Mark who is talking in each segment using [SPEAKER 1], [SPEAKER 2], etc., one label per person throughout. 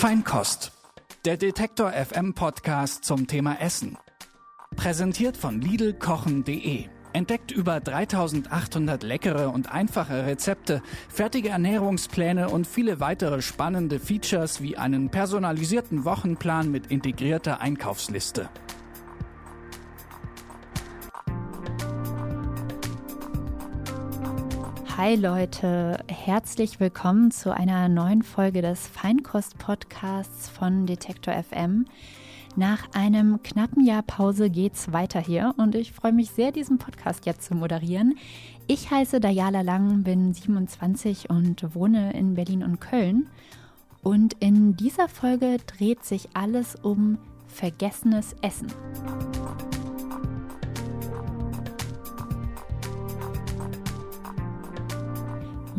[SPEAKER 1] Feinkost, der Detektor FM Podcast zum Thema Essen. Präsentiert von Lidlkochen.de. Entdeckt über 3800 leckere und einfache Rezepte, fertige Ernährungspläne und viele weitere spannende Features wie einen personalisierten Wochenplan mit integrierter Einkaufsliste.
[SPEAKER 2] Hi Leute, herzlich willkommen zu einer neuen Folge des Feinkost-Podcasts von Detektor FM. Nach einem knappen Jahr Pause geht's weiter hier und ich freue mich sehr, diesen Podcast jetzt zu moderieren. Ich heiße Dayala Lang, bin 27 und wohne in Berlin und Köln. Und in dieser Folge dreht sich alles um vergessenes Essen.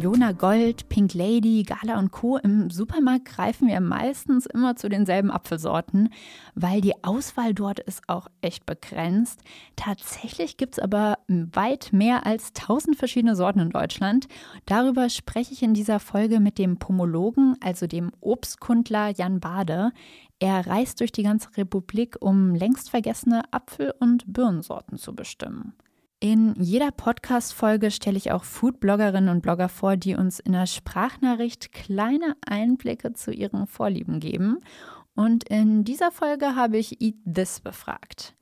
[SPEAKER 2] Jona Gold, Pink Lady, Gala und Co. Im Supermarkt greifen wir meistens immer zu denselben Apfelsorten, weil die Auswahl dort ist auch echt begrenzt. Tatsächlich gibt es aber weit mehr als 1000 verschiedene Sorten in Deutschland. Darüber spreche ich in dieser Folge mit dem Pomologen, also dem Obstkundler Jan Bade. Er reist durch die ganze Republik, um längst vergessene Apfel- und Birnensorten zu bestimmen. In jeder Podcast-Folge stelle ich auch Food-Bloggerinnen und Blogger vor, die uns in der Sprachnachricht kleine Einblicke zu ihren Vorlieben geben. Und in dieser Folge habe ich Eat This befragt.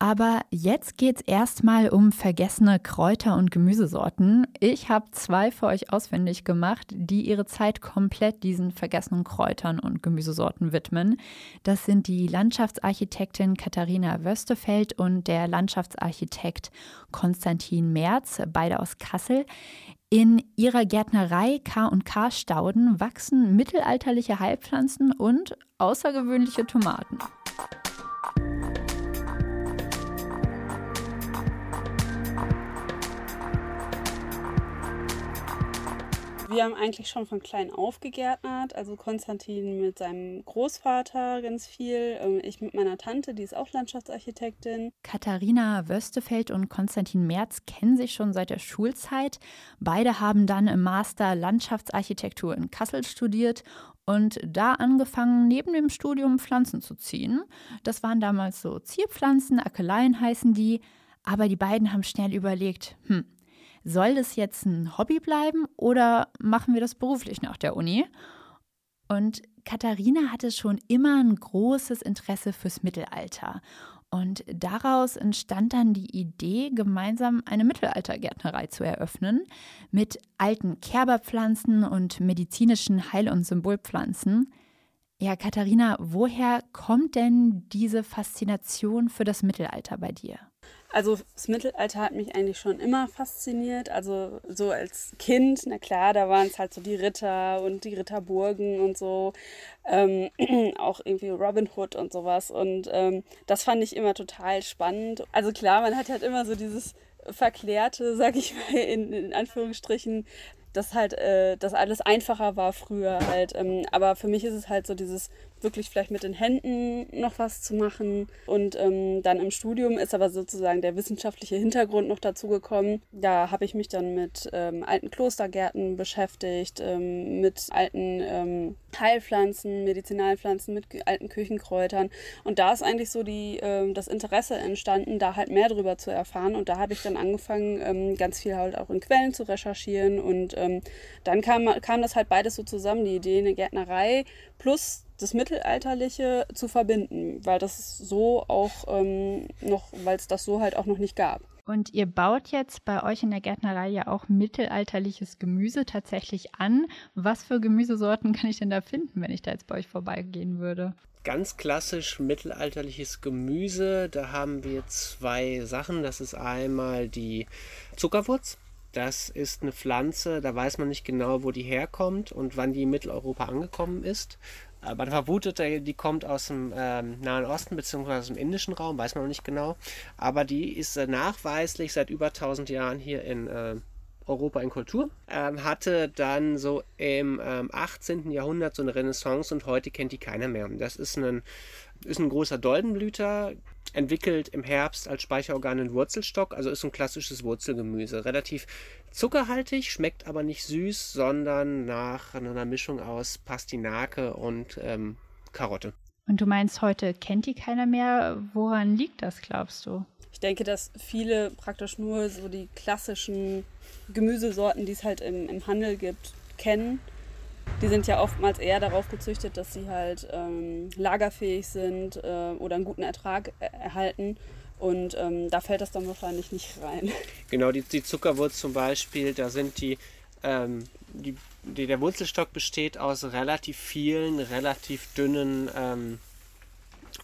[SPEAKER 2] Aber jetzt geht's erstmal um vergessene Kräuter und Gemüsesorten. Ich habe zwei für euch auswendig gemacht, die ihre Zeit komplett diesen vergessenen Kräutern und Gemüsesorten widmen. Das sind die Landschaftsarchitektin Katharina Wöstefeld und der Landschaftsarchitekt Konstantin Merz, beide aus Kassel. In ihrer Gärtnerei K&K Stauden wachsen mittelalterliche Heilpflanzen und außergewöhnliche Tomaten.
[SPEAKER 3] Wir haben eigentlich schon von klein auf gegärtnert. Also Konstantin mit seinem Großvater ganz viel. Ähm, ich mit meiner Tante, die ist auch Landschaftsarchitektin.
[SPEAKER 2] Katharina Wöstefeld und Konstantin Merz kennen sich schon seit der Schulzeit. Beide haben dann im Master Landschaftsarchitektur in Kassel studiert und da angefangen, neben dem Studium Pflanzen zu ziehen. Das waren damals so Zierpflanzen, Akeleien heißen die. Aber die beiden haben schnell überlegt, hm, soll das jetzt ein Hobby bleiben oder machen wir das beruflich nach der Uni? Und Katharina hatte schon immer ein großes Interesse fürs Mittelalter. Und daraus entstand dann die Idee, gemeinsam eine Mittelaltergärtnerei zu eröffnen mit alten Kerberpflanzen und medizinischen Heil- und Symbolpflanzen. Ja, Katharina, woher kommt denn diese Faszination für das Mittelalter bei dir?
[SPEAKER 3] Also das Mittelalter hat mich eigentlich schon immer fasziniert. Also so als Kind, na klar, da waren es halt so die Ritter und die Ritterburgen und so. Ähm, auch irgendwie Robin Hood und sowas. Und ähm, das fand ich immer total spannend. Also klar, man hat halt immer so dieses Verklärte, sag ich mal, in, in Anführungsstrichen, dass halt äh, das alles einfacher war früher halt. Ähm, aber für mich ist es halt so dieses wirklich vielleicht mit den Händen noch was zu machen. Und ähm, dann im Studium ist aber sozusagen der wissenschaftliche Hintergrund noch dazu gekommen. Da habe ich mich dann mit ähm, alten Klostergärten beschäftigt, ähm, mit alten ähm, Heilpflanzen, Medizinalpflanzen, mit alten Küchenkräutern. Und da ist eigentlich so die, ähm, das Interesse entstanden, da halt mehr drüber zu erfahren. Und da habe ich dann angefangen, ähm, ganz viel halt auch in Quellen zu recherchieren. Und dann kam, kam das halt beides so zusammen, die Idee, eine Gärtnerei plus das Mittelalterliche zu verbinden, weil das so auch ähm, noch, weil es das so halt auch noch nicht gab.
[SPEAKER 2] Und ihr baut jetzt bei euch in der Gärtnerei ja auch mittelalterliches Gemüse tatsächlich an. Was für Gemüsesorten kann ich denn da finden, wenn ich da jetzt bei euch vorbeigehen würde?
[SPEAKER 4] Ganz klassisch mittelalterliches Gemüse. Da haben wir zwei Sachen. Das ist einmal die Zuckerwurz. Das ist eine Pflanze, da weiß man nicht genau, wo die herkommt und wann die in Mitteleuropa angekommen ist. Man vermutet, die kommt aus dem ähm, Nahen Osten bzw. aus dem indischen Raum, weiß man noch nicht genau. Aber die ist äh, nachweislich seit über 1000 Jahren hier in äh, Europa in Kultur. Ähm, hatte dann so im ähm, 18. Jahrhundert so eine Renaissance und heute kennt die keiner mehr. Das ist ein, ist ein großer Doldenblüter, entwickelt im Herbst als Speicherorgan einen Wurzelstock, also ist ein klassisches Wurzelgemüse. Relativ zuckerhaltig, schmeckt aber nicht süß, sondern nach einer Mischung aus Pastinake und ähm, Karotte.
[SPEAKER 2] Und du meinst, heute kennt die keiner mehr. Woran liegt das, glaubst du?
[SPEAKER 3] Ich denke, dass viele praktisch nur so die klassischen Gemüsesorten, die es halt im, im Handel gibt, kennen. Die sind ja oftmals eher darauf gezüchtet, dass sie halt ähm, lagerfähig sind äh, oder einen guten Ertrag er erhalten. Und ähm, da fällt das dann wahrscheinlich nicht rein.
[SPEAKER 4] Genau, die, die Zuckerwurz zum Beispiel, da sind die, ähm, die, die, der Wurzelstock besteht aus relativ vielen, relativ dünnen ähm,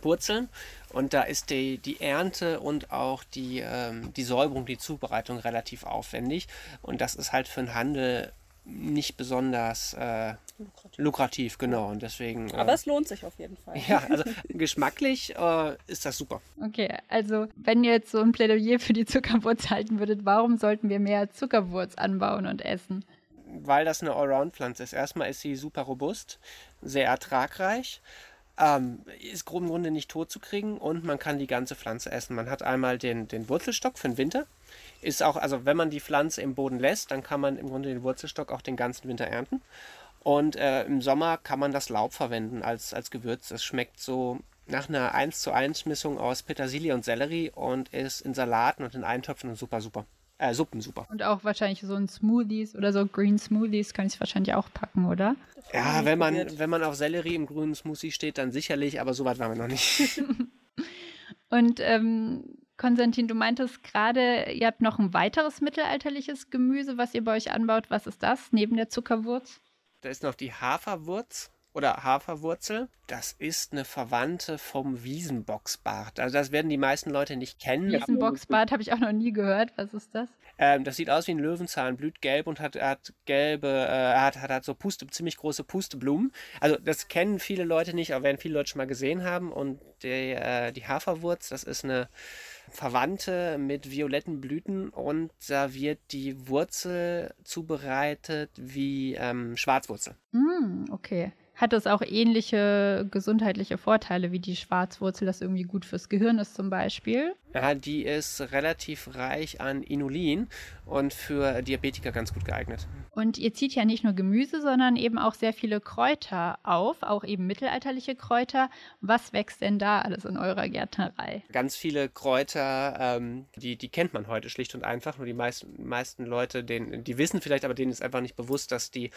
[SPEAKER 4] Wurzeln. Und da ist die, die Ernte und auch die, ähm, die Säuberung, die Zubereitung relativ aufwendig. Und das ist halt für den Handel nicht besonders äh, lukrativ. lukrativ. genau. Und deswegen.
[SPEAKER 3] Äh, Aber es lohnt sich auf jeden Fall.
[SPEAKER 4] Ja, also geschmacklich äh, ist das super.
[SPEAKER 2] Okay, also wenn ihr jetzt so ein Plädoyer für die Zuckerwurz halten würdet, warum sollten wir mehr Zuckerwurz anbauen und essen?
[SPEAKER 4] Weil das eine Allround-Pflanze ist. Erstmal ist sie super robust, sehr ertragreich. Ähm, ist im Grunde nicht tot zu kriegen und man kann die ganze Pflanze essen. Man hat einmal den, den Wurzelstock für den Winter. Ist auch, also wenn man die Pflanze im Boden lässt, dann kann man im Grunde den Wurzelstock auch den ganzen Winter ernten. Und äh, im Sommer kann man das Laub verwenden als, als Gewürz. Es schmeckt so nach einer 1 zu 1 Mischung aus Petersilie und Sellerie und ist in Salaten und in Eintöpfen super, super. Äh, Suppen super.
[SPEAKER 2] Und auch wahrscheinlich so ein Smoothies oder so Green Smoothies kann ich es wahrscheinlich auch packen, oder?
[SPEAKER 4] Ja, wenn man, wenn man auf Sellerie im grünen Smoothie steht, dann sicherlich, aber so weit waren wir noch nicht.
[SPEAKER 2] und ähm, Konstantin, du meintest gerade, ihr habt noch ein weiteres mittelalterliches Gemüse, was ihr bei euch anbaut. Was ist das neben der Zuckerwurz?
[SPEAKER 4] Da ist noch die Haferwurz oder Haferwurzel. Das ist eine Verwandte vom Wiesenboxbart. Also das werden die meisten Leute nicht kennen.
[SPEAKER 2] Wiesenboxbart habe ich auch noch nie gehört. Was ist das?
[SPEAKER 4] Ähm, das sieht aus wie ein Löwenzahn, blüht gelb und hat, hat gelbe, äh, hat, hat, hat so Puste, ziemlich große Pusteblumen. Also das kennen viele Leute nicht, aber werden viele Leute schon mal gesehen haben. Und die, äh, die Haferwurz, das ist eine Verwandte mit violetten Blüten und da wird die Wurzel zubereitet wie ähm, Schwarzwurzel.
[SPEAKER 2] Mm, okay hat das auch ähnliche gesundheitliche Vorteile wie die Schwarzwurzel, das irgendwie gut fürs Gehirn ist zum Beispiel.
[SPEAKER 4] Ja, die ist relativ reich an Inulin und für Diabetiker ganz gut geeignet.
[SPEAKER 2] Und ihr zieht ja nicht nur Gemüse, sondern eben auch sehr viele Kräuter auf, auch eben mittelalterliche Kräuter. Was wächst denn da alles in eurer Gärtnerei?
[SPEAKER 4] Ganz viele Kräuter, ähm, die, die kennt man heute schlicht und einfach. Nur die meisten, meisten Leute, denen, die wissen vielleicht, aber denen ist einfach nicht bewusst, dass die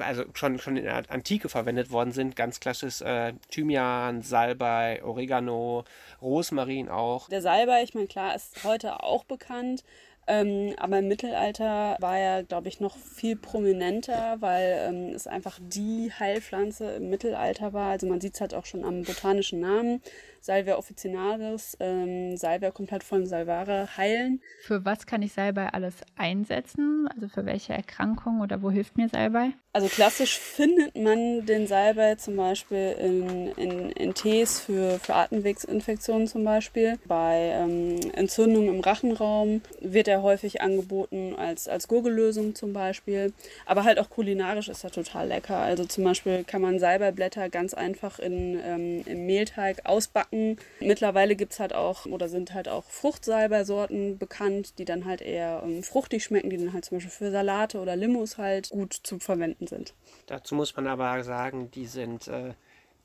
[SPEAKER 4] also schon, schon in der Antike verwendet worden sind. Ganz klassisch äh, Thymian, Salbei, Oregano, Rosmarin auch.
[SPEAKER 3] Der Salbei, ich meine, klar, ist heute auch bekannt. Ähm, aber im Mittelalter war er, glaube ich, noch viel prominenter, weil ähm, es einfach die Heilpflanze im Mittelalter war. Also man sieht es halt auch schon am botanischen Namen. Salvia officinalis, ähm, Salvia komplett von Salvare heilen.
[SPEAKER 2] Für was kann ich Salbei alles einsetzen? Also für welche Erkrankung oder wo hilft mir Salbei?
[SPEAKER 3] Also klassisch findet man den Salbei zum Beispiel in, in, in Tees für, für Atemwegsinfektionen zum Beispiel. Bei ähm, Entzündungen im Rachenraum wird er häufig angeboten als, als Gurgellösung zum Beispiel. Aber halt auch kulinarisch ist er total lecker. Also zum Beispiel kann man Salbeiblätter ganz einfach in, ähm, im Mehlteig ausbacken. Mittlerweile gibt es halt auch oder sind halt auch Fruchtsalbeisorten bekannt, die dann halt eher ähm, fruchtig schmecken, die dann halt zum Beispiel für Salate oder Limos halt gut zu verwenden sind.
[SPEAKER 4] Dazu muss man aber sagen, die sind äh,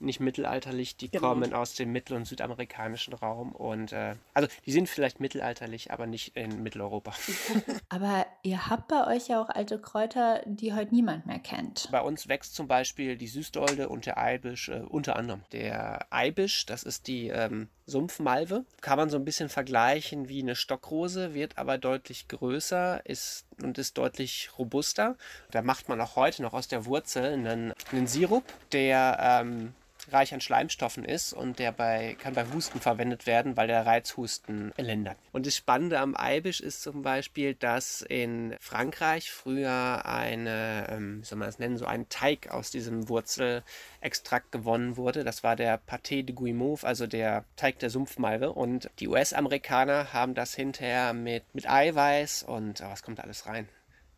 [SPEAKER 4] nicht mittelalterlich, die genau. kommen aus dem mittel- und südamerikanischen Raum und äh, also die sind vielleicht mittelalterlich, aber nicht in Mitteleuropa.
[SPEAKER 2] aber ihr habt bei euch ja auch alte Kräuter, die heute niemand mehr kennt.
[SPEAKER 4] Bei uns wächst zum Beispiel die Süßdolde und der Eibisch äh, unter anderem. Der Eibisch, das ist die ähm, Sumpfmalve, kann man so ein bisschen vergleichen wie eine Stockrose, wird aber deutlich größer ist und ist deutlich robuster. Da macht man auch heute noch aus der Wurzel einen, einen Sirup, der ähm, reich an Schleimstoffen ist und der bei, kann bei Husten verwendet werden, weil der Reizhusten lindert. Und das Spannende am Eibisch ist zum Beispiel, dass in Frankreich früher eine, ähm, wie soll man das nennen, so ein Teig aus diesem Wurzelextrakt gewonnen wurde. Das war der Pâté de Guimauve, also der Teig der Sumpfmalve. Und die US-Amerikaner haben das hinterher mit, mit Eiweiß und oh, was kommt da alles rein?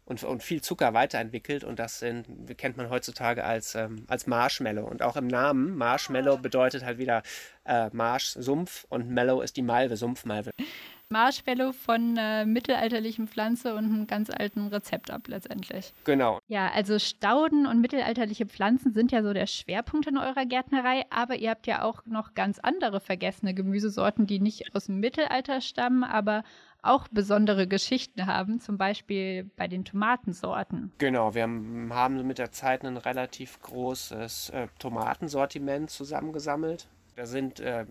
[SPEAKER 4] Und, und viel Zucker weiterentwickelt und das sind, kennt man heutzutage als, ähm, als Marshmallow. Und auch im Namen, Marshmallow bedeutet halt wieder äh, Marsch, Sumpf und Mellow ist die Malve, Sumpfmalve.
[SPEAKER 2] Marshmallow von äh, mittelalterlichen Pflanze und einem ganz alten Rezept ab letztendlich.
[SPEAKER 4] Genau.
[SPEAKER 2] Ja, also Stauden und mittelalterliche Pflanzen sind ja so der Schwerpunkt in eurer Gärtnerei, aber ihr habt ja auch noch ganz andere vergessene Gemüsesorten, die nicht aus dem Mittelalter stammen, aber auch besondere Geschichten haben, zum Beispiel bei den Tomatensorten.
[SPEAKER 4] Genau, wir haben mit der Zeit ein relativ großes äh, Tomatensortiment zusammengesammelt. Da sind äh,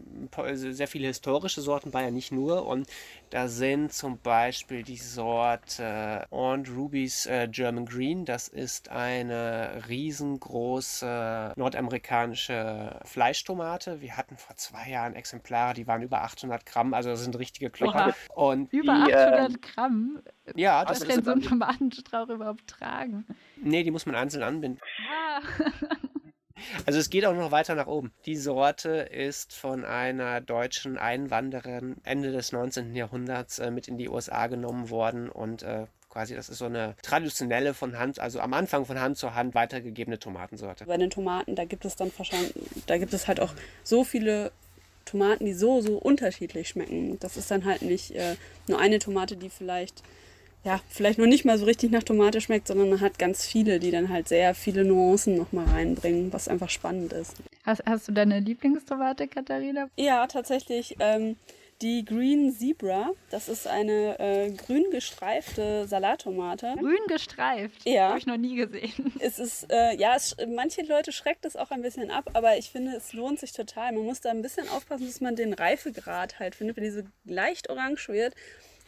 [SPEAKER 4] sehr viele historische Sorten bei, ja nicht nur. Und da sind zum Beispiel die Sorte Aunt Ruby's äh, German Green. Das ist eine riesengroße nordamerikanische Fleischtomate. Wir hatten vor zwei Jahren Exemplare, die waren über 800 Gramm. Also das sind richtige Klopper.
[SPEAKER 2] Und über die, 800 äh, Gramm?
[SPEAKER 4] Ja,
[SPEAKER 2] das Was denn so ein Tomatenstrauch überhaupt tragen?
[SPEAKER 4] Nee, die muss man einzeln anbinden. Ah. Also es geht auch noch weiter nach oben. Die Sorte ist von einer deutschen Einwanderin Ende des 19. Jahrhunderts äh, mit in die USA genommen worden und äh, quasi das ist so eine traditionelle von Hand, also am Anfang von Hand zu Hand weitergegebene Tomatensorte.
[SPEAKER 3] Bei den Tomaten, da gibt es dann wahrscheinlich, da gibt es halt auch so viele Tomaten, die so, so unterschiedlich schmecken. Das ist dann halt nicht äh, nur eine Tomate, die vielleicht ja, vielleicht noch nicht mal so richtig nach Tomate schmeckt, sondern man hat ganz viele, die dann halt sehr viele Nuancen nochmal reinbringen, was einfach spannend ist.
[SPEAKER 2] Hast, hast du deine Lieblingstomate, Katharina?
[SPEAKER 3] Ja, tatsächlich. Ähm, die Green Zebra, das ist eine äh, grün gestreifte Salattomate.
[SPEAKER 2] Grün gestreift?
[SPEAKER 3] Ja.
[SPEAKER 2] Habe ich noch nie gesehen.
[SPEAKER 3] Es ist, äh, ja, es, manche Leute schreckt es auch ein bisschen ab, aber ich finde, es lohnt sich total. Man muss da ein bisschen aufpassen, dass man den Reifegrad halt findet. Wenn diese leicht orange wird,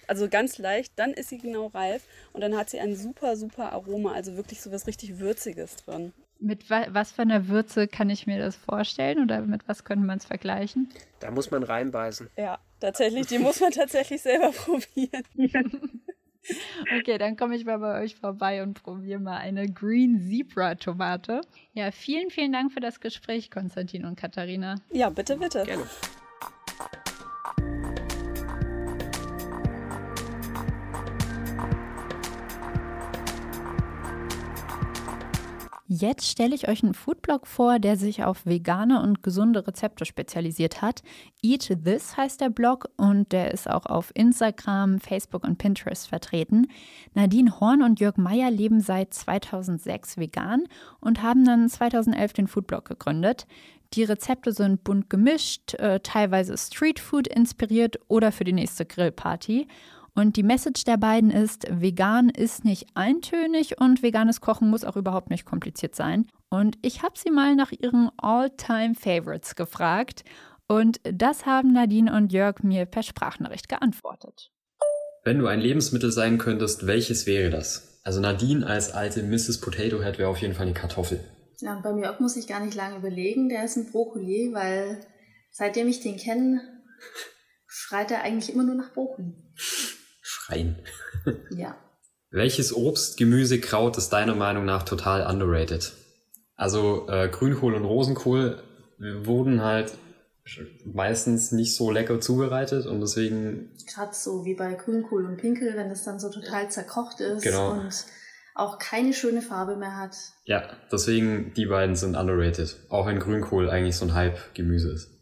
[SPEAKER 3] also ganz leicht, dann ist sie genau reif und dann hat sie ein super, super Aroma, also wirklich so was richtig Würziges drin.
[SPEAKER 2] Mit wa was für einer Würze kann ich mir das vorstellen oder mit was könnte man es vergleichen?
[SPEAKER 4] Da muss man reinbeißen.
[SPEAKER 3] Ja, tatsächlich, die muss man tatsächlich selber probieren.
[SPEAKER 2] Okay, dann komme ich mal bei euch vorbei und probiere mal eine Green Zebra Tomate. Ja, vielen, vielen Dank für das Gespräch, Konstantin und Katharina.
[SPEAKER 3] Ja, bitte, bitte.
[SPEAKER 4] Gerne.
[SPEAKER 2] Jetzt stelle ich euch einen Foodblog vor, der sich auf vegane und gesunde Rezepte spezialisiert hat. Eat This heißt der Blog und der ist auch auf Instagram, Facebook und Pinterest vertreten. Nadine Horn und Jörg Meyer leben seit 2006 vegan und haben dann 2011 den Foodblog gegründet. Die Rezepte sind bunt gemischt, äh, teilweise Streetfood inspiriert oder für die nächste Grillparty. Und die Message der beiden ist, vegan ist nicht eintönig und veganes Kochen muss auch überhaupt nicht kompliziert sein. Und ich habe sie mal nach ihren All-Time-Favorites gefragt. Und das haben Nadine und Jörg mir per Sprachnachricht geantwortet.
[SPEAKER 5] Wenn du ein Lebensmittel sein könntest, welches wäre das? Also Nadine als alte Mrs. Potato Head wäre auf jeden Fall eine Kartoffel.
[SPEAKER 6] Ja, bei mir auch muss ich gar nicht lange überlegen. Der ist ein Brokkoli, weil seitdem ich den kenne, schreit er eigentlich immer nur nach Brokkoli
[SPEAKER 5] schreien.
[SPEAKER 6] Ja.
[SPEAKER 5] Welches Obst, Gemüse, Kraut ist deiner Meinung nach total underrated? Also äh, Grünkohl und Rosenkohl wurden halt meistens nicht so lecker zubereitet und deswegen.
[SPEAKER 6] Gerade so wie bei Grünkohl und Pinkel, wenn es dann so total zerkocht ist genau. und auch keine schöne Farbe mehr hat.
[SPEAKER 5] Ja, deswegen die beiden sind underrated. Auch wenn Grünkohl eigentlich so ein Hype-Gemüse ist.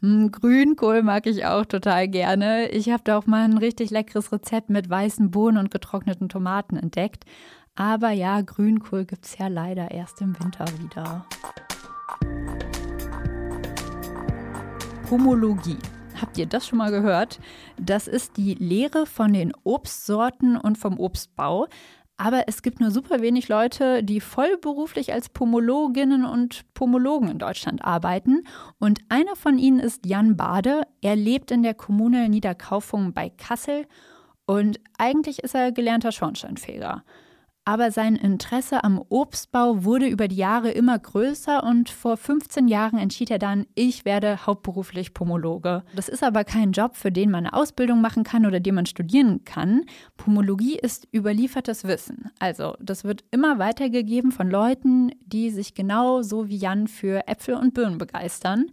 [SPEAKER 2] Hm, Grünkohl mag ich auch total gerne. Ich habe da auch mal ein richtig leckeres Rezept mit weißen Bohnen und getrockneten Tomaten entdeckt. Aber ja, Grünkohl gibt es ja leider erst im Winter wieder. Pomologie. Habt ihr das schon mal gehört? Das ist die Lehre von den Obstsorten und vom Obstbau. Aber es gibt nur super wenig Leute, die vollberuflich als Pomologinnen und Pomologen in Deutschland arbeiten. Und einer von ihnen ist Jan Bade. Er lebt in der Kommune Niederkaufung bei Kassel und eigentlich ist er gelernter Schornsteinfeger. Aber sein Interesse am Obstbau wurde über die Jahre immer größer und vor 15 Jahren entschied er dann, ich werde hauptberuflich Pomologe. Das ist aber kein Job, für den man eine Ausbildung machen kann oder den man studieren kann. Pomologie ist überliefertes Wissen. Also das wird immer weitergegeben von Leuten, die sich genau so wie Jan für Äpfel und Birnen begeistern.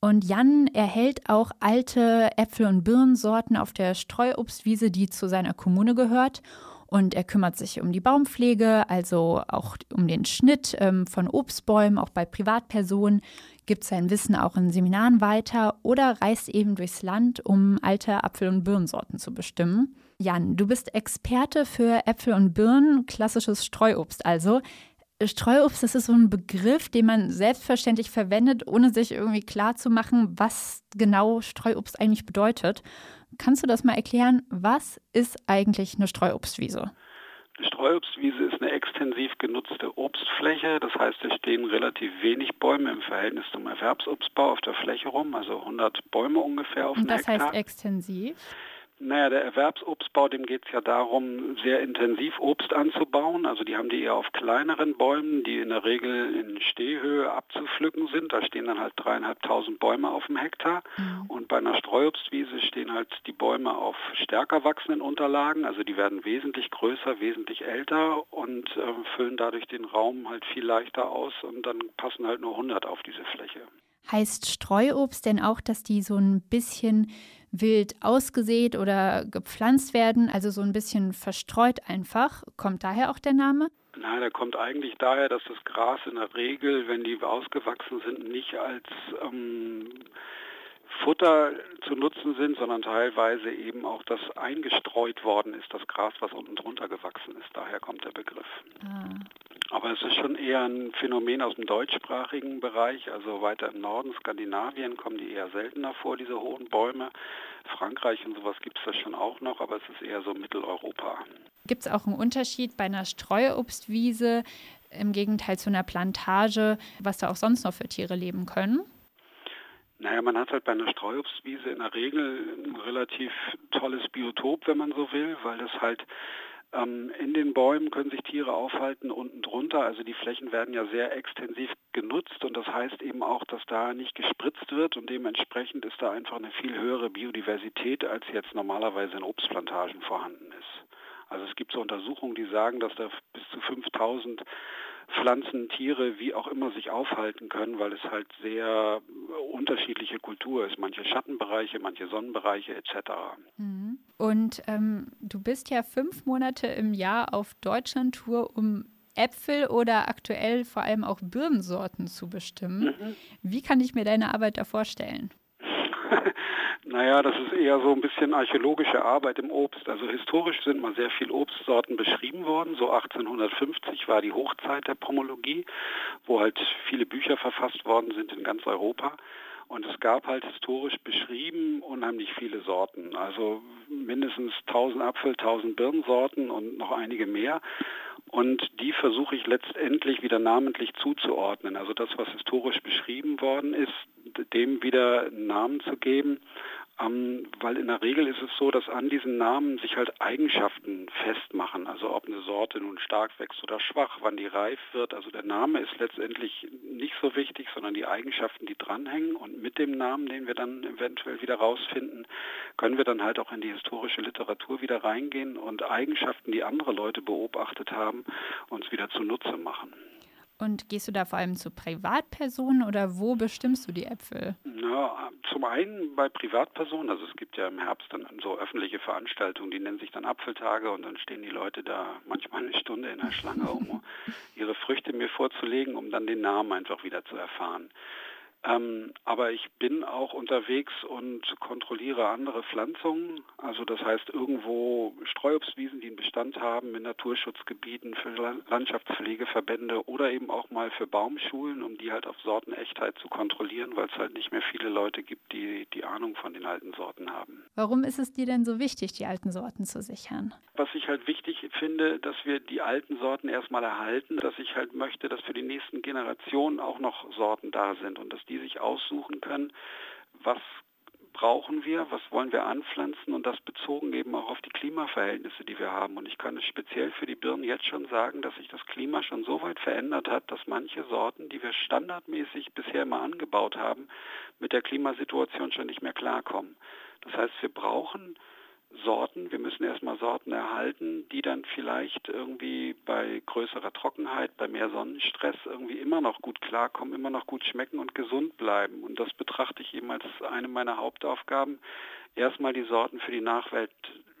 [SPEAKER 2] Und Jan erhält auch alte Äpfel- und Birnensorten auf der Streuobstwiese, die zu seiner Kommune gehört Und er kümmert sich um die Baumpflege, also auch um den Schnitt ähm, von Obstbäumen, auch bei Privatpersonen, gibt sein Wissen auch in Seminaren weiter oder reist eben durchs Land, um alte Apfel- und Birnensorten zu bestimmen. Jan, du bist Experte für Äpfel und Birnen, klassisches Streuobst also. Streuobst, das ist so ein Begriff, den man selbstverständlich verwendet, ohne sich irgendwie klar zu machen, was genau Streuobst eigentlich bedeutet. Kannst du das mal erklären? Was ist eigentlich eine Streuobstwiese?
[SPEAKER 7] Eine Streuobstwiese ist eine extensiv genutzte Obstfläche. Das heißt, es stehen relativ wenig Bäume im Verhältnis zum Erwerbsobstbau auf der Fläche rum, also 100 Bäume ungefähr auf dem
[SPEAKER 2] Hektar.
[SPEAKER 7] Das
[SPEAKER 2] heißt extensiv?
[SPEAKER 7] Naja, der Erwerbsobstbau, dem geht es ja darum, sehr intensiv Obst anzubauen. Also die haben die eher auf kleineren Bäumen, die in der Regel in Stehhöhe abzupflücken sind. Da stehen dann halt dreieinhalbtausend Bäume auf dem Hektar. Mhm. Und bei einer Streuobstwiese stehen halt die Bäume auf stärker wachsenden Unterlagen. Also die werden wesentlich größer, wesentlich älter und äh, füllen dadurch den Raum halt viel leichter aus. Und dann passen halt nur 100 auf diese Fläche.
[SPEAKER 2] Heißt Streuobst denn auch, dass die so ein bisschen wild ausgesät oder gepflanzt werden, also so ein bisschen verstreut einfach. Kommt daher auch der Name?
[SPEAKER 7] Nein, der kommt eigentlich daher, dass das Gras in der Regel, wenn die ausgewachsen sind, nicht als ähm, Futter zu nutzen sind, sondern teilweise eben auch das eingestreut worden ist, das Gras, was unten drunter gewachsen ist. Daher kommt der Begriff. Ah. Aber es ist schon eher ein Phänomen aus dem deutschsprachigen Bereich, also weiter im Norden, Skandinavien, kommen die eher seltener vor, diese hohen Bäume. Frankreich und sowas gibt es das schon auch noch, aber es ist eher so Mitteleuropa.
[SPEAKER 2] Gibt es auch einen Unterschied bei einer Streuobstwiese im Gegenteil zu einer Plantage, was da auch sonst noch für Tiere leben können?
[SPEAKER 7] Naja, man hat halt bei einer Streuobstwiese in der Regel ein relativ tolles Biotop, wenn man so will, weil das halt ähm, in den Bäumen können sich Tiere aufhalten, unten drunter. Also die Flächen werden ja sehr extensiv genutzt und das heißt eben auch, dass da nicht gespritzt wird und dementsprechend ist da einfach eine viel höhere Biodiversität, als jetzt normalerweise in Obstplantagen vorhanden ist. Also es gibt so Untersuchungen, die sagen, dass da bis zu 5000 Pflanzen, Tiere, wie auch immer sich aufhalten können, weil es halt sehr unterschiedliche Kultur ist. Manche Schattenbereiche, manche Sonnenbereiche etc.
[SPEAKER 2] Mhm. Und ähm, du bist ja fünf Monate im Jahr auf Deutschland-Tour, um Äpfel oder aktuell vor allem auch Birnensorten zu bestimmen. Mhm. Wie kann ich mir deine Arbeit da vorstellen?
[SPEAKER 7] Naja, das ist eher so ein bisschen archäologische Arbeit im Obst. Also historisch sind mal sehr viele Obstsorten beschrieben worden. So 1850 war die Hochzeit der Pomologie, wo halt viele Bücher verfasst worden sind in ganz Europa. Und es gab halt historisch beschrieben unheimlich viele Sorten. Also mindestens 1000 Apfel, 1000 Birnensorten und noch einige mehr. Und die versuche ich letztendlich wieder namentlich zuzuordnen. Also das, was historisch beschrieben worden ist, dem wieder einen Namen zu geben ähm, weil in der Regel ist es so, dass an diesen Namen sich halt Eigenschaften festmachen. Also ob eine Sorte nun stark wächst oder schwach, wann die reif wird. Also der Name ist letztendlich nicht so wichtig, sondern die Eigenschaften, die dranhängen. Und mit dem Namen, den wir dann eventuell wieder rausfinden, können wir dann halt auch in die historische Literatur wieder reingehen und Eigenschaften, die andere Leute beobachtet haben, uns wieder zunutze machen.
[SPEAKER 2] Und gehst du da vor allem zu Privatpersonen oder wo bestimmst du die Äpfel?
[SPEAKER 7] Ja, zum einen bei Privatpersonen, also es gibt ja im Herbst dann so öffentliche Veranstaltungen, die nennen sich dann Apfeltage und dann stehen die Leute da manchmal eine Stunde in der Schlange, um ihre Früchte mir vorzulegen, um dann den Namen einfach wieder zu erfahren. Ähm, aber ich bin auch unterwegs und kontrolliere andere Pflanzungen. Also das heißt irgendwo Streuobstwiesen, die einen Bestand haben in Naturschutzgebieten für Landschaftspflegeverbände oder eben auch mal für Baumschulen, um die halt auf Sortenechtheit zu kontrollieren, weil es halt nicht mehr viele Leute gibt, die die Ahnung von den alten Sorten haben.
[SPEAKER 2] Warum ist es dir denn so wichtig, die alten Sorten zu sichern?
[SPEAKER 7] Was ich halt wichtig finde, dass wir die alten Sorten erstmal erhalten, dass ich halt möchte, dass für die nächsten Generationen auch noch Sorten da sind und dass die sich aussuchen können, was brauchen wir, was wollen wir anpflanzen und das bezogen eben auch auf die Klimaverhältnisse, die wir haben. Und ich kann es speziell für die Birnen jetzt schon sagen, dass sich das Klima schon so weit verändert hat, dass manche Sorten, die wir standardmäßig bisher immer angebaut haben, mit der Klimasituation schon nicht mehr klarkommen. Das heißt, wir brauchen Sorten. Wir müssen erstmal Sorten erhalten, die dann vielleicht irgendwie bei größerer Trockenheit, bei mehr Sonnenstress irgendwie immer noch gut klarkommen, immer noch gut schmecken und gesund bleiben. Und das betrachte ich eben als eine meiner Hauptaufgaben, erstmal die Sorten für die Nachwelt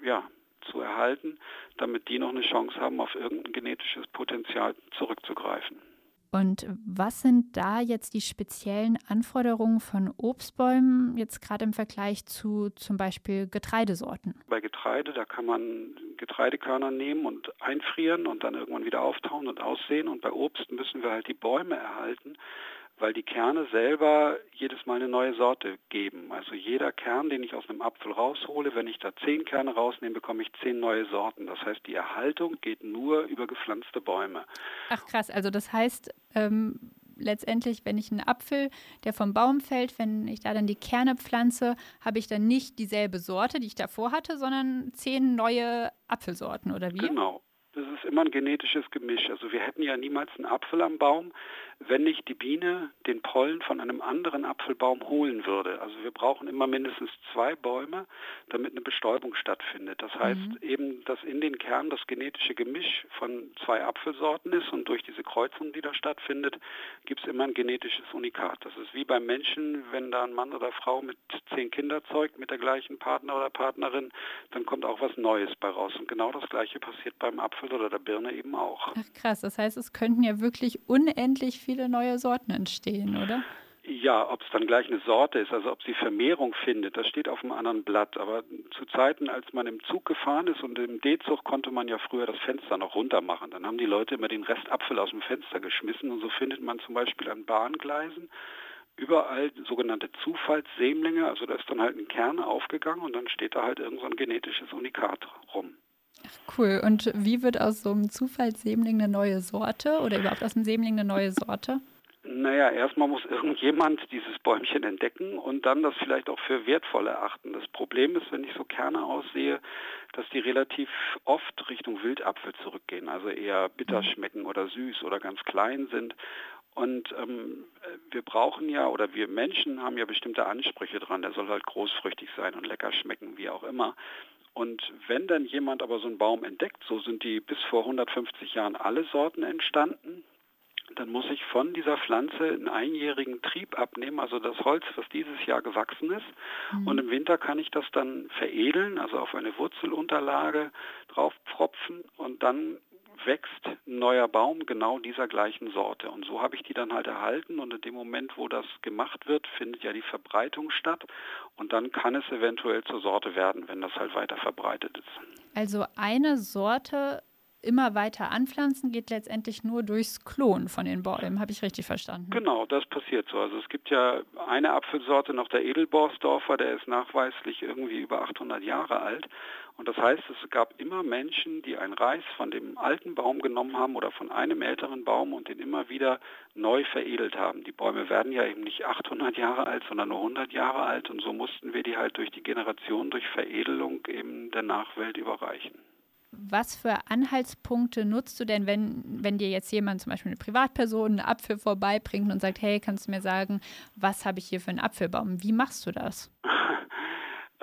[SPEAKER 7] ja, zu erhalten, damit die noch eine Chance haben, auf irgendein genetisches Potenzial zurückzugreifen.
[SPEAKER 2] Und was sind da jetzt die speziellen Anforderungen von Obstbäumen, jetzt gerade im Vergleich zu zum Beispiel Getreidesorten?
[SPEAKER 7] Bei Getreide, da kann man Getreidekörner nehmen und einfrieren und dann irgendwann wieder auftauen und aussehen. Und bei Obst müssen wir halt die Bäume erhalten, weil die Kerne selber jedes Mal eine neue Sorte geben. Also jeder Kern, den ich aus einem Apfel raushole, wenn ich da zehn Kerne rausnehme, bekomme ich zehn neue Sorten. Das heißt, die Erhaltung geht nur über gepflanzte Bäume.
[SPEAKER 2] Ach krass, also das heißt, ähm, letztendlich, wenn ich einen Apfel, der vom Baum fällt, wenn ich da dann die Kerne pflanze, habe ich dann nicht dieselbe Sorte, die ich davor hatte, sondern zehn neue Apfelsorten, oder wie?
[SPEAKER 7] Genau. Das ist immer ein genetisches Gemisch. Also wir hätten ja niemals einen Apfel am Baum, wenn nicht die Biene den Pollen von einem anderen Apfelbaum holen würde. Also wir brauchen immer mindestens zwei Bäume, damit eine Bestäubung stattfindet. Das heißt mhm. eben, dass in den Kernen das genetische Gemisch von zwei Apfelsorten ist und durch diese Kreuzung, die da stattfindet, gibt es immer ein genetisches Unikat. Das ist wie beim Menschen, wenn da ein Mann oder Frau mit zehn Kinder zeugt mit der gleichen Partner oder Partnerin, dann kommt auch was Neues bei raus. Und genau das gleiche passiert beim Apfel oder der Birne eben auch.
[SPEAKER 2] Ach krass, das heißt, es könnten ja wirklich unendlich viele neue Sorten entstehen, oder?
[SPEAKER 7] Ja, ob es dann gleich eine Sorte ist, also ob sie Vermehrung findet, das steht auf einem anderen Blatt. Aber zu Zeiten, als man im Zug gefahren ist und im D-Zug konnte man ja früher das Fenster noch runter machen. Dann haben die Leute immer den Rest Apfel aus dem Fenster geschmissen und so findet man zum Beispiel an Bahngleisen überall sogenannte Zufallssämlinge, also da ist dann halt ein Kern aufgegangen und dann steht da halt irgend so ein genetisches Unikat rum.
[SPEAKER 2] Ach, cool. Und wie wird aus so einem Zufallssämling eine neue Sorte oder überhaupt aus einem Sämling eine neue Sorte?
[SPEAKER 7] Naja, erstmal muss irgendjemand dieses Bäumchen entdecken und dann das vielleicht auch für wertvoll erachten. Das Problem ist, wenn ich so Kerne aussehe, dass die relativ oft Richtung Wildapfel zurückgehen, also eher bitter mhm. schmecken oder süß oder ganz klein sind. Und ähm, wir brauchen ja, oder wir Menschen haben ja bestimmte Ansprüche dran. Der soll halt großfrüchtig sein und lecker schmecken, wie auch immer. Und wenn dann jemand aber so einen Baum entdeckt, so sind die bis vor 150 Jahren alle Sorten entstanden, dann muss ich von dieser Pflanze einen einjährigen Trieb abnehmen, also das Holz, was dieses Jahr gewachsen ist. Mhm. Und im Winter kann ich das dann veredeln, also auf eine Wurzelunterlage draufpfropfen und dann wächst ein neuer Baum genau dieser gleichen Sorte. Und so habe ich die dann halt erhalten und in dem Moment, wo das gemacht wird, findet ja die Verbreitung statt und dann kann es eventuell zur Sorte werden, wenn das halt weiter verbreitet ist.
[SPEAKER 2] Also eine Sorte immer weiter anpflanzen geht letztendlich nur durchs Klonen von den Bäumen. Habe ich richtig verstanden?
[SPEAKER 7] Genau, das passiert so. Also es gibt ja eine Apfelsorte noch der Edelborsdorfer, der ist nachweislich irgendwie über 800 Jahre alt. Und das heißt, es gab immer Menschen, die einen Reis von dem alten Baum genommen haben oder von einem älteren Baum und den immer wieder neu veredelt haben. Die Bäume werden ja eben nicht 800 Jahre alt, sondern nur 100 Jahre alt. Und so mussten wir die halt durch die Generation, durch Veredelung eben der Nachwelt überreichen.
[SPEAKER 2] Was für Anhaltspunkte nutzt du denn, wenn, wenn dir jetzt jemand, zum Beispiel eine Privatperson, einen Apfel vorbeibringt und sagt, hey, kannst du mir sagen, was habe ich hier für einen Apfelbaum? Wie machst du das?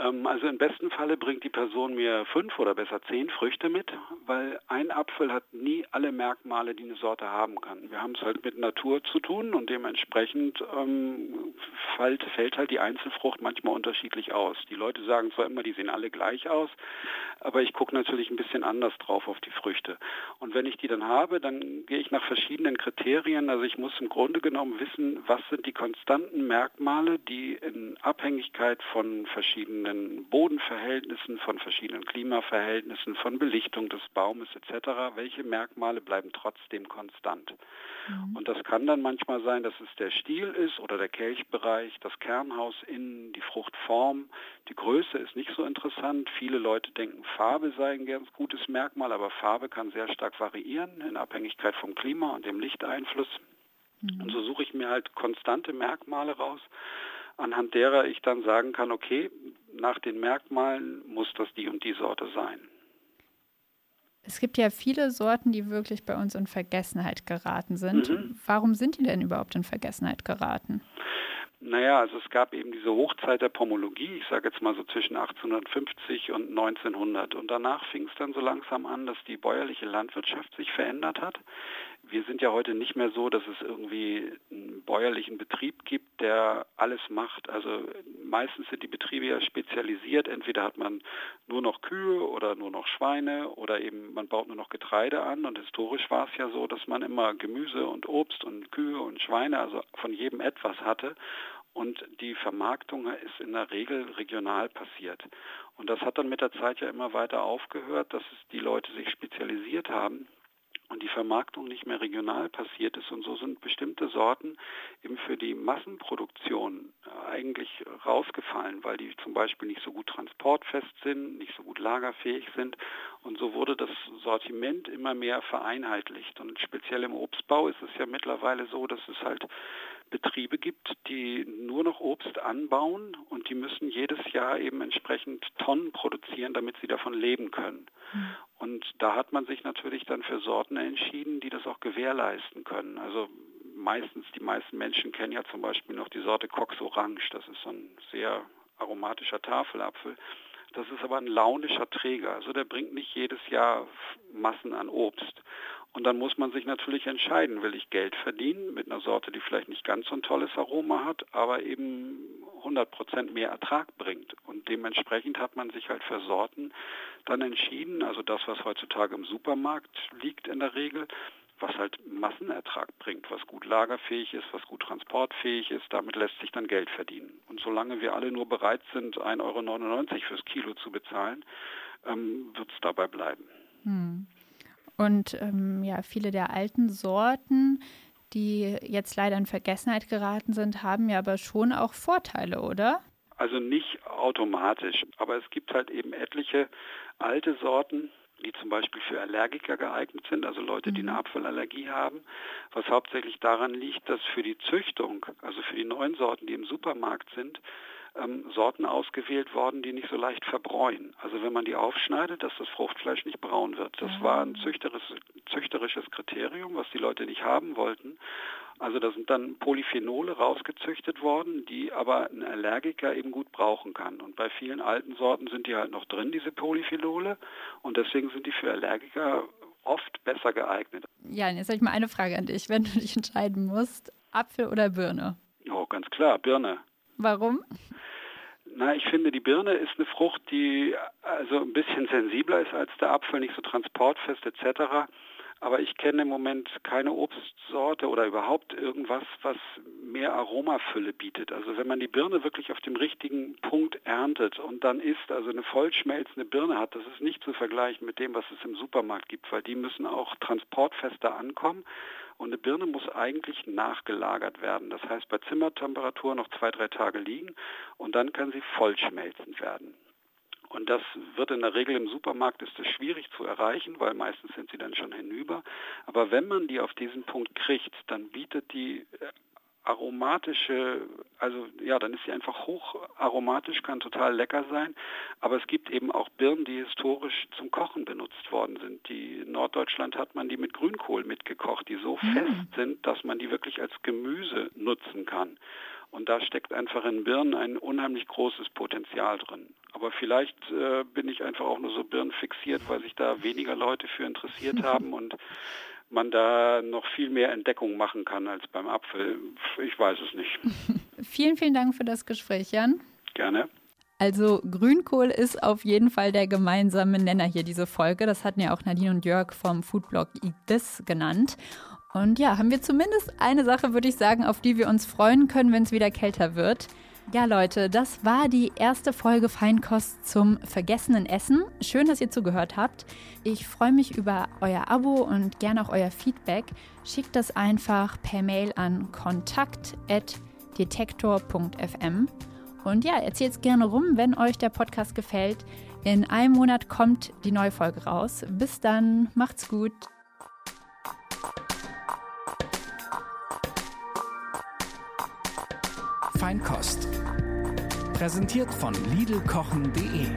[SPEAKER 7] Ähm, also im besten Falle bringt die Person mir fünf oder besser zehn Früchte mit, weil ein Apfel hat nie alle Merkmale, die eine Sorte haben kann. Wir haben es halt mit Natur zu tun und dementsprechend ähm, fällt, fällt halt die Einzelfrucht manchmal unterschiedlich aus. Die Leute sagen zwar immer, die sehen alle gleich aus, aber ich gucke natürlich ein bisschen anders drauf auf die Früchte. Und wenn ich die dann habe, dann gehe ich nach verschiedenen Kriterien. Also ich muss im Grunde genommen wissen, was sind die konstanten Merkmale, die in Abhängigkeit von verschiedenen verschiedenen Bodenverhältnissen, von verschiedenen Klimaverhältnissen, von Belichtung des Baumes etc., welche Merkmale bleiben trotzdem konstant. Mhm. Und das kann dann manchmal sein, dass es der Stiel ist oder der Kelchbereich, das Kernhaus innen, die Fruchtform. Die Größe ist nicht so interessant. Viele Leute denken, Farbe sei ein ganz gutes Merkmal, aber Farbe kann sehr stark variieren in Abhängigkeit vom Klima und dem Lichteinfluss. Mhm. Und so suche ich mir halt konstante Merkmale raus anhand derer ich dann sagen kann, okay, nach den Merkmalen muss das die und die Sorte sein.
[SPEAKER 2] Es gibt ja viele Sorten, die wirklich bei uns in Vergessenheit geraten sind. Mhm. Warum sind die denn überhaupt in Vergessenheit geraten?
[SPEAKER 7] Naja, also es gab eben diese Hochzeit der Pomologie, ich sage jetzt mal so zwischen 1850 und 1900. Und danach fing es dann so langsam an, dass die bäuerliche Landwirtschaft sich verändert hat. Wir sind ja heute nicht mehr so, dass es irgendwie einen bäuerlichen Betrieb gibt, der alles macht. Also meistens sind die Betriebe ja spezialisiert. Entweder hat man nur noch Kühe oder nur noch Schweine oder eben man baut nur noch Getreide an. Und historisch war es ja so, dass man immer Gemüse und Obst und Kühe und Schweine, also von jedem etwas hatte. Und die Vermarktung ist in der Regel regional passiert. Und das hat dann mit der Zeit ja immer weiter aufgehört, dass die Leute sich spezialisiert haben und die Vermarktung nicht mehr regional passiert ist. Und so sind bestimmte Sorten eben für die Massenproduktion äh, eigentlich rausgefallen, weil die zum Beispiel nicht so gut transportfest sind, nicht so gut lagerfähig sind. Und so wurde das Sortiment immer mehr vereinheitlicht. Und speziell im Obstbau ist es ja mittlerweile so, dass es halt Betriebe gibt, die nur noch Obst anbauen und die müssen jedes Jahr eben entsprechend Tonnen produzieren, damit sie davon leben können. Mhm. Und da hat man sich natürlich dann für Sorten entschieden, die das auch gewährleisten können. Also meistens, die meisten Menschen kennen ja zum Beispiel noch die Sorte Cox Orange. Das ist so ein sehr aromatischer Tafelapfel. Das ist aber ein launischer Träger. Also der bringt nicht jedes Jahr Massen an Obst. Und dann muss man sich natürlich entscheiden, will ich Geld verdienen mit einer Sorte, die vielleicht nicht ganz so ein tolles Aroma hat, aber eben 100% mehr Ertrag bringt. Und dementsprechend hat man sich halt für Sorten dann entschieden, also das, was heutzutage im Supermarkt liegt in der Regel, was halt Massenertrag bringt, was gut lagerfähig ist, was gut transportfähig ist, damit lässt sich dann Geld verdienen. Und solange wir alle nur bereit sind, 1,99 Euro fürs Kilo zu bezahlen, ähm, wird es dabei bleiben.
[SPEAKER 2] Hm. Und ähm, ja, viele der alten Sorten, die jetzt leider in Vergessenheit geraten sind, haben ja aber schon auch Vorteile, oder?
[SPEAKER 7] Also nicht automatisch, aber es gibt halt eben etliche alte Sorten, die zum Beispiel für Allergiker geeignet sind, also Leute, die eine mhm. Apfelallergie haben, was hauptsächlich daran liegt, dass für die Züchtung, also für die neuen Sorten, die im Supermarkt sind, ähm, Sorten ausgewählt worden, die nicht so leicht verbräuen. Also wenn man die aufschneidet, dass das Fruchtfleisch nicht braun wird. Das war ein züchterisches, züchterisches Kriterium, was die Leute nicht haben wollten. Also da sind dann Polyphenole rausgezüchtet worden, die aber ein Allergiker eben gut brauchen kann. Und bei vielen alten Sorten sind die halt noch drin, diese Polyphenole. Und deswegen sind die für Allergiker oft besser geeignet.
[SPEAKER 2] Ja, jetzt habe ich mal eine Frage an dich, wenn du dich entscheiden musst. Apfel oder Birne?
[SPEAKER 7] Oh, ganz klar, Birne.
[SPEAKER 2] Warum?
[SPEAKER 7] Na, ich finde, die Birne ist eine Frucht, die also ein bisschen sensibler ist als der Apfel, nicht so transportfest etc. Aber ich kenne im Moment keine Obstsorte oder überhaupt irgendwas, was mehr Aromafülle bietet. Also wenn man die Birne wirklich auf dem richtigen Punkt erntet und dann isst, also eine vollschmelzende Birne hat, das ist nicht zu vergleichen mit dem, was es im Supermarkt gibt, weil die müssen auch transportfester ankommen. Und eine Birne muss eigentlich nachgelagert werden. Das heißt, bei Zimmertemperatur noch zwei, drei Tage liegen und dann kann sie vollschmelzend werden. Und das wird in der Regel im Supermarkt ist es schwierig zu erreichen, weil meistens sind sie dann schon hinüber. Aber wenn man die auf diesen Punkt kriegt, dann bietet die äh, aromatische, also ja, dann ist sie einfach hoch aromatisch, kann total lecker sein. Aber es gibt eben auch Birnen, die historisch zum Kochen benutzt worden sind. Die in Norddeutschland hat man die mit Grünkohl mitgekocht, die so mhm. fest sind, dass man die wirklich als Gemüse nutzen kann. Und da steckt einfach in Birnen ein unheimlich großes Potenzial drin. Aber vielleicht äh, bin ich einfach auch nur so birnenfixiert, weil sich da weniger Leute für interessiert haben und man da noch viel mehr Entdeckung machen kann als beim Apfel. Ich weiß es nicht.
[SPEAKER 2] vielen, vielen Dank für das Gespräch, Jan.
[SPEAKER 7] Gerne.
[SPEAKER 2] Also Grünkohl ist auf jeden Fall der gemeinsame Nenner hier, diese Folge. Das hatten ja auch Nadine und Jörg vom Foodblog Eat This genannt. Und ja, haben wir zumindest eine Sache, würde ich sagen, auf die wir uns freuen können, wenn es wieder kälter wird. Ja, Leute, das war die erste Folge Feinkost zum vergessenen Essen. Schön, dass ihr zugehört habt. Ich freue mich über euer Abo und gerne auch euer Feedback. Schickt das einfach per Mail an kontakt.detektor.fm. Und ja, erzählt es gerne rum, wenn euch der Podcast gefällt. In einem Monat kommt die neue Folge raus. Bis dann, macht's gut.
[SPEAKER 1] Feinkost. Präsentiert von Lidlkochen.de